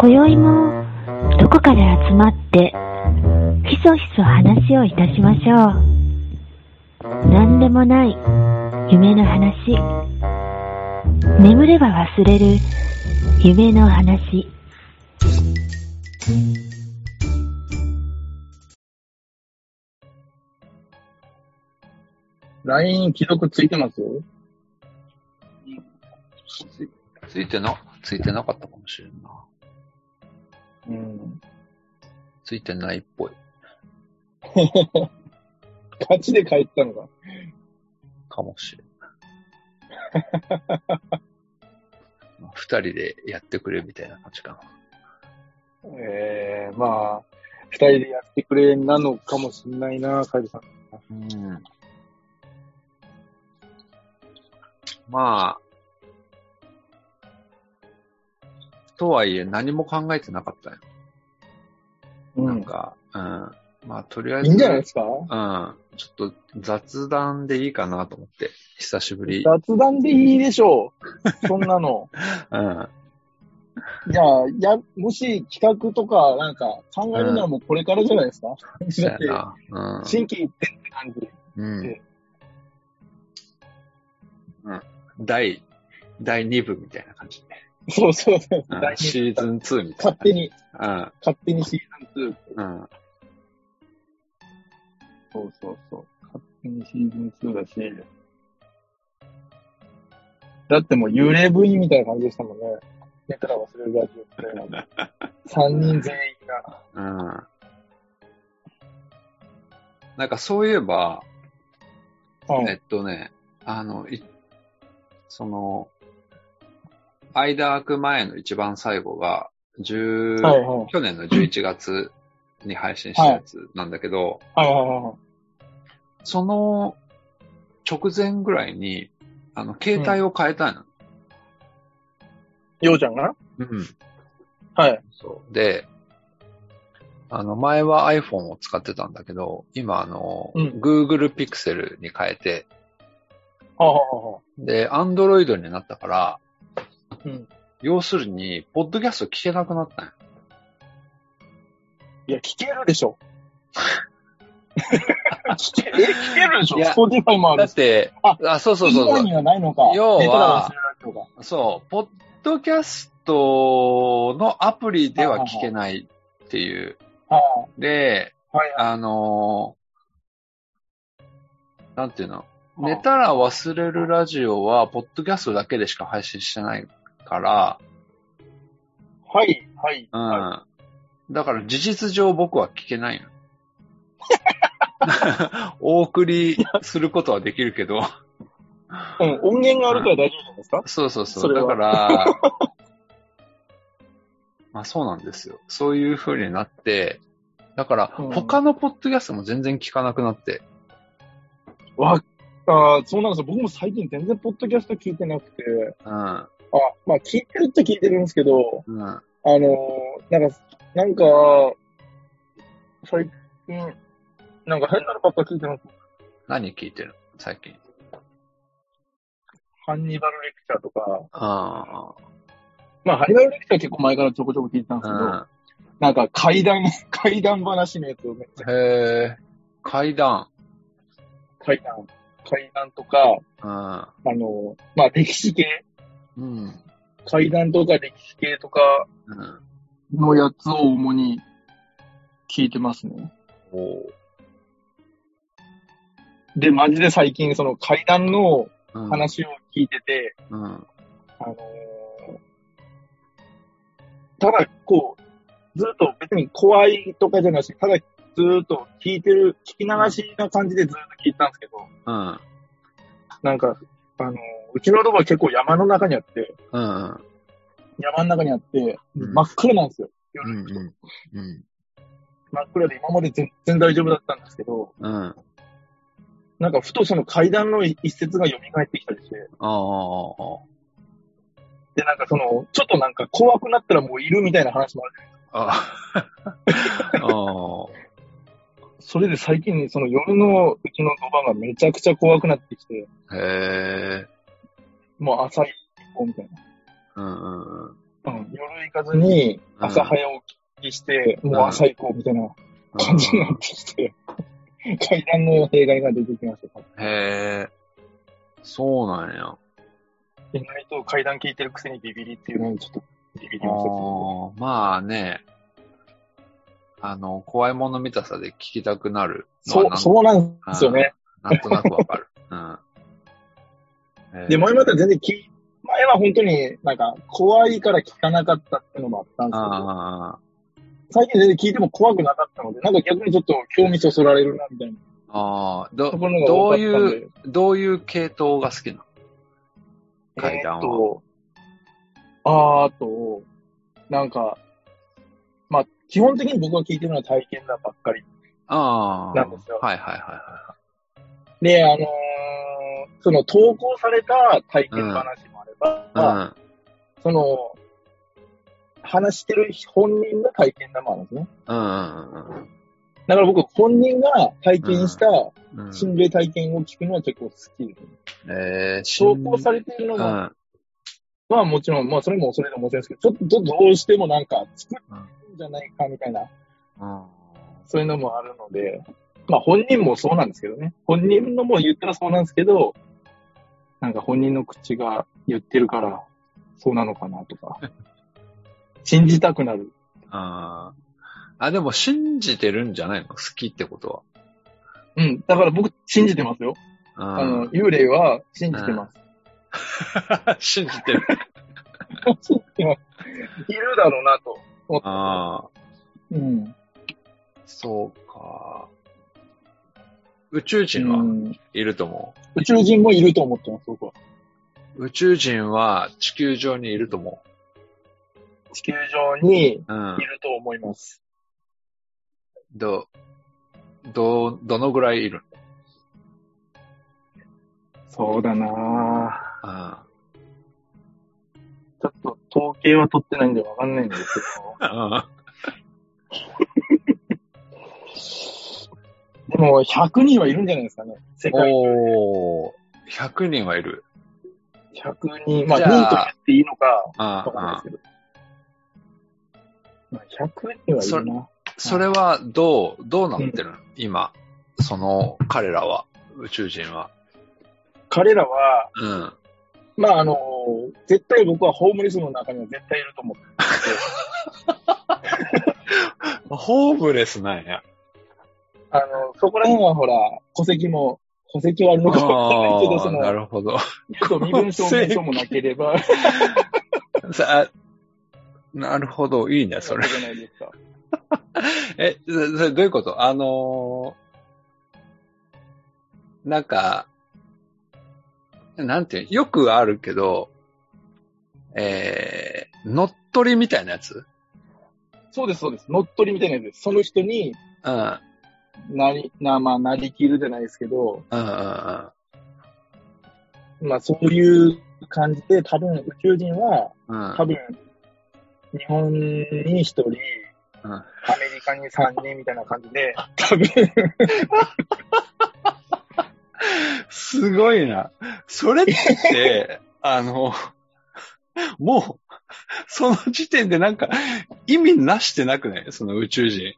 今宵もどこかで集まってひそひそ話をいたしましょう。何でもない夢の話。眠れば忘れる夢の話。LINE 既読ついてます？つついてな、ついてなかったかもしれんな。うん。ついてないっぽい。勝ちで帰ったのか。かもしれん。まあ二人でやってくれみたいな感じかええまあ、二人でやってくれなのかもしんないな、カイルさん。な。うん。まあ、とはいえ何も考えてなかったよ。うん。なんか、うん。まあ、とりあえず、いいんじゃないですか？うん。ちょっと雑談でいいかなと思って、久しぶり。雑談でいいでしょう。そんなの。うん。じゃあ、や、もし企画とかなんか考えるのはもうこれからじゃないですか、そうだって。うん。新規一点って感じ。うん。うん。第、第2部みたいな感じで。そうそうそう。うシーズン2みたい勝手に、な。勝手にシーズン2。うん。うん。そうそうそう。勝手にシーズン2だし。だってもう幽霊部員みたいな感じでしたもんね。寝たら忘れるラジオプレイなんで。3人全員が。うん。なんかそういえば、うんえっとね、あの、い、その、間空く前の一番最後が、10、はいはい。去年の11月に配信したやつなんだけど、はいはいはいはい。その直前ぐらいに、あの、携帯を変えたの。ようちゃんが？うん。はい。そう。で、あの、前は iPhone を使ってたんだけど、今あの、うん Google Pixel に変えて、はあ、はあはあ、で、Android になったから、うん。要するに、ポッドキャスト聞けなくなったんよ。いや、聞けるでしょ。聞け、え、聞けるでしょ？いや ?Spotify もあるし。だって、ああ、そうそうそうそうはないのか。要は。そう、ポッドキャストのアプリでは聞けないっていう。はで、あ、はい。あのーなんていうの、あ寝たら忘れるラジオは、ポッドキャストだけでしか配信してないから、はい、はい。うん。はだから事実上僕は聞けないの。お送りすることはできるけど、うん、音源があるから大丈夫じゃないですか？そうそうそう。だそれはから、まあそうなんですよ。そういう風になって、だからうん他のポッドキャストも全然聞かなくなって、わ、あーそうなんですよ。僕も最近全然ポッドキャスト聞いてなくて、うん。あ、まあ聞いてるっちゃ聞いてるんですけど、うん。あのーなんか、なんか、最近、なんか変なのばっか聞いてます。何聞いてる？の最近。ハンニバルレクチャーとか、あまあハンニバルレクチャーは結構前からちょこちょこ聞いてたんですけど、あ。なんか怪談、怪談話のやつをめっちゃうん。へえ。階段。怪談、怪談とか、うん。あの、まあ歴史系、うん。怪談とか歴史系とかうん。のやつを主に聞いてますね。おうで、マジで最近その怪談のうん。話を聞いてて、うん。あのーただ、こう、ずっと別に怖いとかじゃなし、ただずっと聞いてる、聞き流しな感じでずっと聞いてたんですけど、うん。なんか、あのーうちのロボは結構山の中にあって、うん。山の中にあって、うん真っ暗なんですよ。うん。夜のうん。真っ暗で今まで全然大丈夫だったんですけど、うん。なんかふとその階段の一節が蘇ってきたりして、ああ。で、なんかその、ちょっとなんか怖くなったらもういるみたいな話もある。あ あ。あそれで最近その夜のうちのドバがめちゃくちゃ怖くなってきて、あ。へえ。もう朝一歩みたいな。うんうんうん。うん、夜行かずに、朝早起きして、もう朝行こうみたいな感じになってきて、階段の弊害が出てきました。へえ、そうなんや。意外と階段聞いてるくせにビビリっていうのにちょっとビビりあました。ーまあね、あの、怖いもの見たさで聞きたくなるのそう、そうなんですよね。なんとなくわかる。で、前までは全然聞い、前は本当になんか怖いから聞かなかったっていうのもあったんですけど、あ最近全然聞いても怖くなかったので、なんか逆にちょっと興味そそられるなみたいな。あ、ああ、ど、どう。いう、どういう系統が好きなの？階段は。えーっと、あーあと、なんか、まあ、基本的に僕が聞いてるのは体験談ばっかり。ああ。なんですよ。はいはいはで、あのーその投稿された体験話もあれば、いはい。その、話してる本人の体験談もあるんですね。うん。うんうんだから僕、本人が体験したうんうん。心霊体験を聞くのは結構好きです、ね。えー、投稿されているのうが、ん。まあもちろん、まあそれもそれでもちろんですけど、ちょっとどうしてもなんか作ってるんじゃないかみたいな、うん。そういうのもあるので、まあ本人もそうなんですけどね。本人のも言ったらそうなんですけど、なんか本人の口が言ってるから、そうなのかなとか、信じたくなる。あーあ、でも信じてるんじゃないの？好きってことうん。だから僕信じてますよ。は。あの、幽霊は信じてます。うん。信じてる。信じてます。いるだろうなと。ああ、うん。そうか。宇宙う人はんいると思宇宙人もいると思ってます、僕は。う。宇宙人は地球上にいると思地球上にいううん。ると思います。ど、ど、どのぐらいいるそうだなぁ。あちょっと統計は取ってないんでわかんないんですけあ。ど。でも、100人はいるんじゃないですかね。世界中おー、100人はいる。100人。まあ、じゃあ人と言っていいのかあわかんないあですけど。まあ、100人はいるな。それはどう、どうなってるの、今、その彼らは、宇宙人は。彼らは、うん。まあ、あの、絶対僕はホームレスの中には絶対いると思って ホームレスなんや。あの、そこら辺はほら、戸籍も、戸籍はあるのかわかんないけど、そああ、なの、るほど。ちょっと身分証明書もなければ、さあなるほど、いいね、それ。じゃないですか？え、そそれどういうこと？あのーなんか、なんていうよくあるけど、えー、乗っ取りみたいなやつ？そうです、そうです。乗っ取りみたいなやつです。その人にうん、なり、な、まあ、なりきるじゃないですけど、うん、うん、うん。まあ、そういう感じで、多分宇宙人は、うん。多分、日本に一人、うん。アメリカに三人みたいな感じで、多分、すごいな。それって、あの、もう、その時点でなんか、意味なしてなくない？その宇宙人。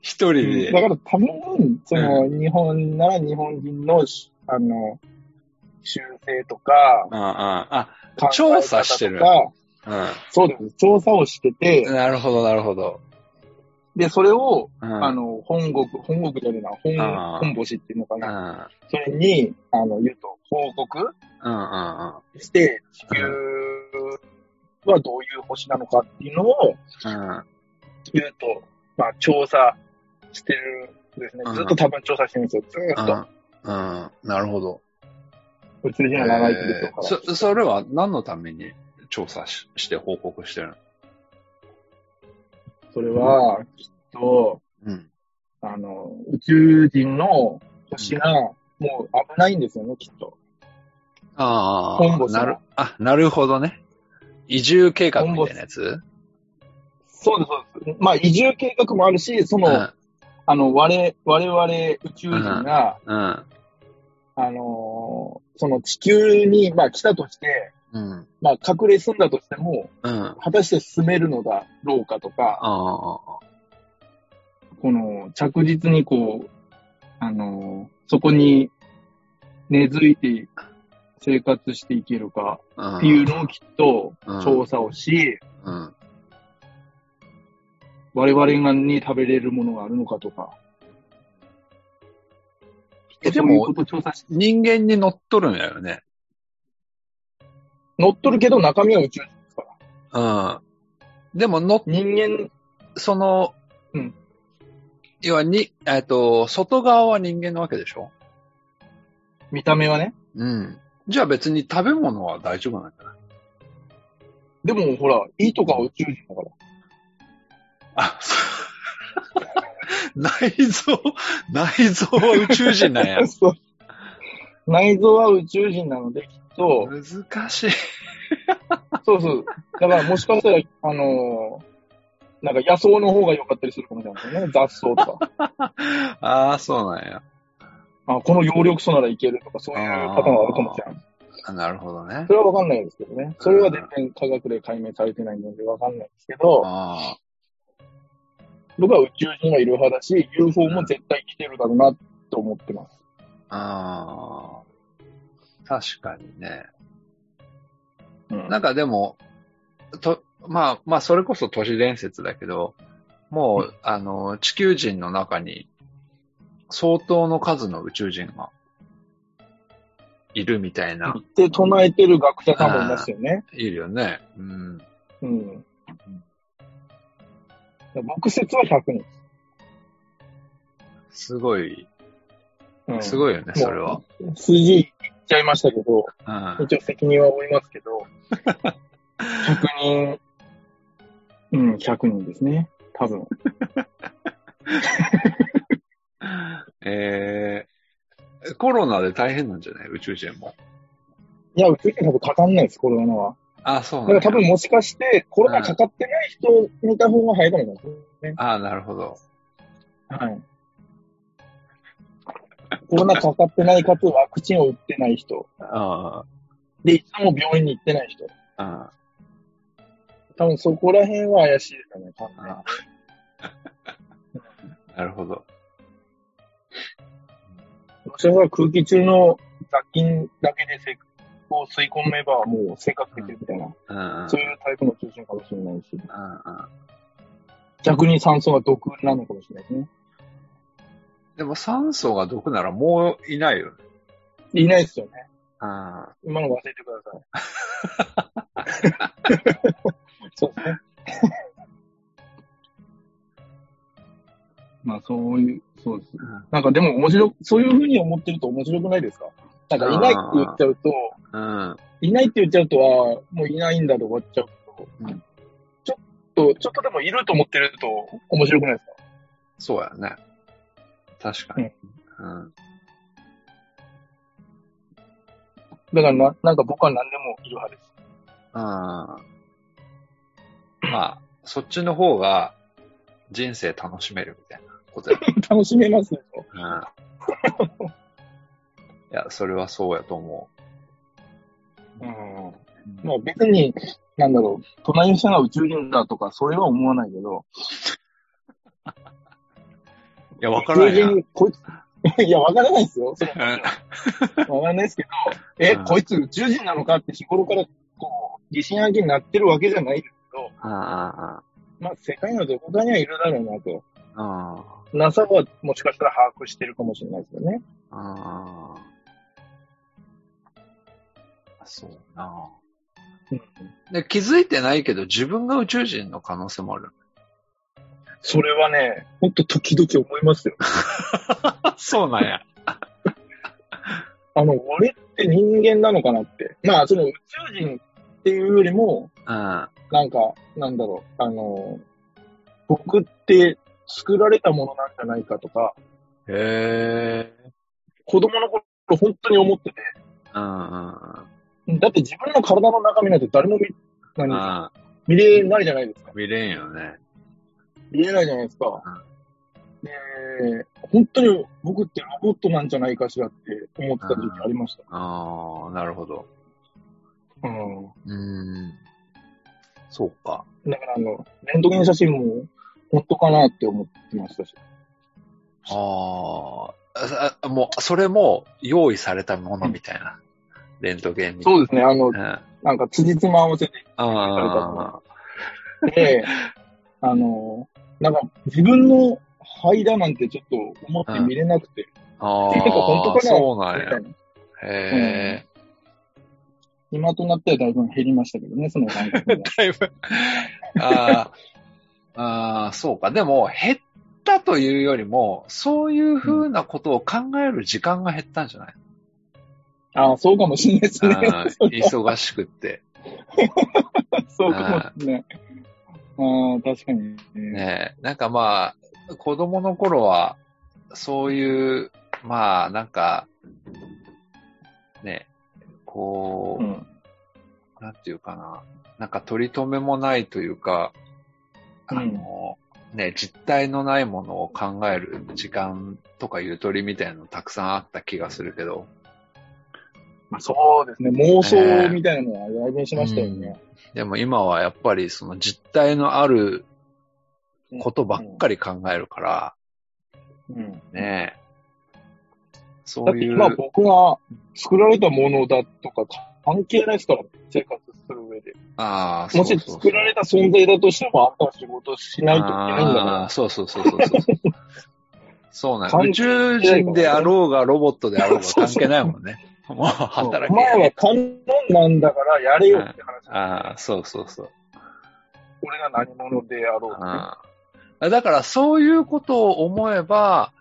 一人で。だから多分、その、日本なら日本人の、あの、修正とか、うんうんあ、考え方調査してるうそうです。調査をしててん。、なるほど、なるほど。で、それを、うん、あの、本国、本国じゃねえな、本、本星っていうのかうん、うな。ん、それに、あの、言うと、報告うん、うん。して、地球はどういう星なのかっていうのをうん言うと、まあ、調査してるんですねう。んずっと多分調査してるんですよ。ずーっと。うん、うん、なるほど。宇宙人は長生きでしょうから。そ、それは何のために調査しして報告してるの？それは、きっと、うん。あの、宇宙人の星が、もう危ないんですよね、きっと。ああ、なる、あ、なるほどね。移住計画みたいなやつ？そうです、そうです。まあ、移住計画もあるし、その、うん、あの、我、我々宇宙人が、うん、あのーその地球に、まあ、来たとして、うん、まあ、隠れ住んだとしても、うん。あ果たして住めるのだろうかとか、あ。この着実にこう、あの、そこに根付いて生活していけるかうん。っていうのをきっとうん調査をし、うん。我々がに食べれるものがあるのかとか。えでも人間に乗っとるんやよね。乗っとるけど中身は宇宙人ですから。うん。でも乗っ、人間、その、うん。要はに、えっと、外側は人間なわけでしょ？見た目はね。うん。じゃあ別に食べ物は大丈夫なんじゃない？でもほら、胃とかは宇宙人だから。あ、そう。内臓、内臓は宇宙人なんや。そう内臓は宇宙人なので、きっと、難しい。そうそう。だからもしかしたら、あのーなんか野草の方が良かったりするかもしれないですよね。雑草とか。ああ、そうなんや。あこの葉緑素ならいけるとか、そういうパターンがあるかもしれない。あなるほどねそ。れはわかんないですけどね。それは全然科学で解明されてないのでわかんないですけど、あ僕は宇宙人がいる派だし、UFO も絶対来てるだろうなと思ってます。あ。ああ。確かにね。うんなんかでも、と、まあ、まあ、それこそ都市伝説だけど、もう、あの、地球人の中に、相当の数の宇宙人が、いるみたいな、って唱えてる学者さんもいますよね。いるよね。うん。うん。僕説は100人。すごい、うん、すごいよね、それは。数字言っちゃいましたけど、うん。一応責任は負いますけど、100人、うん、100人ですね。多分。えー、コロナで大変なんじゃない？宇宙人も。いや、宇宙人多分かかんないです、コロナは。あ、そうだなんだ。から多分もしかして、コロナかかってない人見た方が早いかもしれないですね。あなるほど。はい。コロナかかってないかつワクチンを打ってない人。あで、いつも病院に行ってない人。あ、多分そこら辺は怪しいですかね、多分ねあ なるほど。もしかしたら空気中の雑菌だけでせを吸い込めばもう生活できるみたいな、うんうん。そういうタイプの中心かもしれないし、逆に酸素が毒なのかもしれないですね。でも酸素が毒ならもういないよね。いないですよね。あ今の忘れてください。そうですね。まあそういう、そうです。なんかでも面白、そういうふうに思ってると面白くないですか？なんかいないって言っちゃうと、うん。いないって言っちゃうとは、もういないんだで終わっちゃうと、うんちょっと、ちょっとでもいると思ってると面白くないですか？そうやね。確かに。うん。だからな、なんか僕は何でもいる派です。うん。まあ、そっちの方が人生楽しめるみたいなことや。楽しめますよ。うん。いや、それはそうやと思うん。う。まあ別に、なんだろう、隣の人が宇宙人だとか、それは思わないけど、いや、わからないな。宇宙人、こいつ、いや、わからないですよ。そわからないですけど、え、うんこいつ宇宙人なのかって日頃から、こう、疑心暗鬼になってるわけじゃないですけど、あまあ世界のどこかにはいるだろうなと。NASA はもしかしたら把握してるかもしれないですよね。あ、そうな。うんで、気づいてないけど自分が宇宙人の可能性もある。それはね、ほんと時々思いますよ。そうなんや。あの、俺って人間なのかなって。まあ、その宇宙人っていうよりも、うん。なんか、なんだろう、あの、僕って作られたものなんじゃないかとか、へえ。子供の頃本当に思ってて、うんうんうん。だって自分の体の中身なんて誰も見、何見れないじゃないですか。見れんよね。見れないじゃないですか。で、本当に僕ってロボットなんじゃないかしらって思ってた時期ありました。ああ、なるほど。うん。うん。そうか。だからあの、レントゲン写真も本当かなって思ってましたし。あああ、もう、それも用意されたものみたいな。レントゲンに。そうですね、あのう、ん。あなんか辻褄合わせてあで、あの、なんか自分の肺だなんてちょっと思って見れなくて、あ結構本当あ、かな？そうなんや。へえ。今となってはだいぶ減りましたけどね、その感覚が。だいぶ、ああ、ああ、そうか。でも、減ったというよりも、そういうふうなことを考える時間が減ったんじゃない、ああ、そうかもしれないですね。忙しくって。そうかもしれない。ああ、確かに、ね。なんかまあ、子供の頃は、そういう、まあ、なんか、ね、こう、うん。なんていうかな。なんか取り留めもないというか、あうんの、ね、実体のないものを考える時間とかゆとりみたいなのたくさんあった気がするけど、まあ、そうですね。妄想みたいなのはだいぶしましたよね。でも今はやっぱりその実体のあることばっかり考えるから、うん。ねそだっういう、て今僕が作られたものだとか関係ないですから、生活する上で。ああ、もし作られた存在だとしても、あんたは仕事しないといけないんだかあーそうそうそうそうそう。そうなん宇宙人であろうがロボットであろうが関係ないもんね。もうら。働お前はけ。観音なんだからやれよって話。ああ、そうそうそう。俺が何者であろうとね。ああだからそういうことを思えば、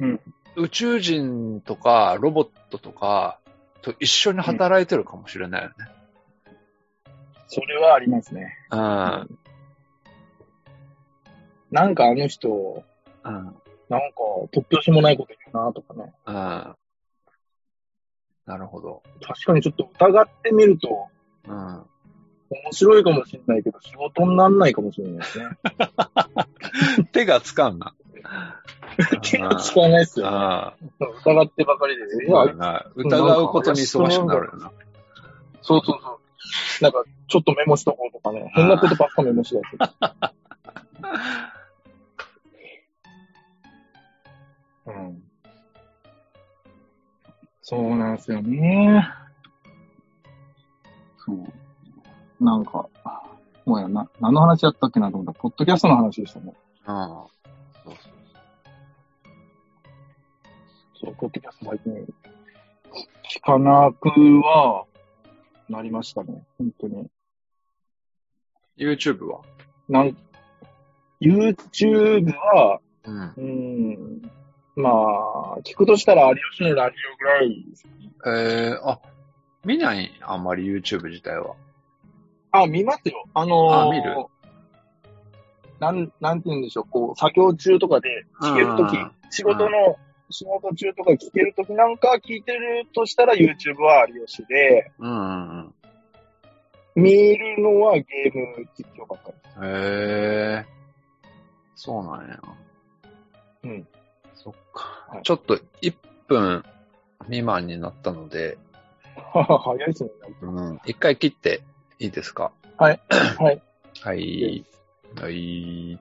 うん宇宙人とかロボットとかと一緒に働いてるかもしれないよね。それはありますね。うん。なんかあの人、うん。なんか突拍子もないこと言うなとかね。うん。なるほど。確かにちょっと疑ってみると、うん。面白いかもしれないけど、仕事にならないかもしれないですね。手がつかんな。手が使わないですよね。疑ってばかりで。いやそうだな疑うことに忙しくなるよな。そうそうそう。なんか、ちょっとメモしとこうとかね。変なことばっかメモしだす。うん。そうなんですよね。そう。なんか、もうやな、何の話やったっけなと思ったら、ポッドキャストの話でしたね。うん。そうそうそう、ポッドキャスト最近、聞かなくは、なりましたね。本当に。YouTube は？なん、YouTube は、うん。うーん、まあ、聞くとしたら有吉のラジオぐらいです。えー、あ、見ない？あんまり YouTube 自体は。あ、見ますよ。あのー、あ見る？なん、なんて言うんでしょう、こう、作業中とかで聞けるときうん、仕事の、仕事中とか聞けるときなんか聞いてるとしたら YouTube は有吉で、うんうんうん。見るのはゲーム実況ばっかり。へえー、そうなんや。うん。そっか。はいちょっと1分未満になったので、早いですね。うん。一回切っていいですか？はい。はい。はい。はい。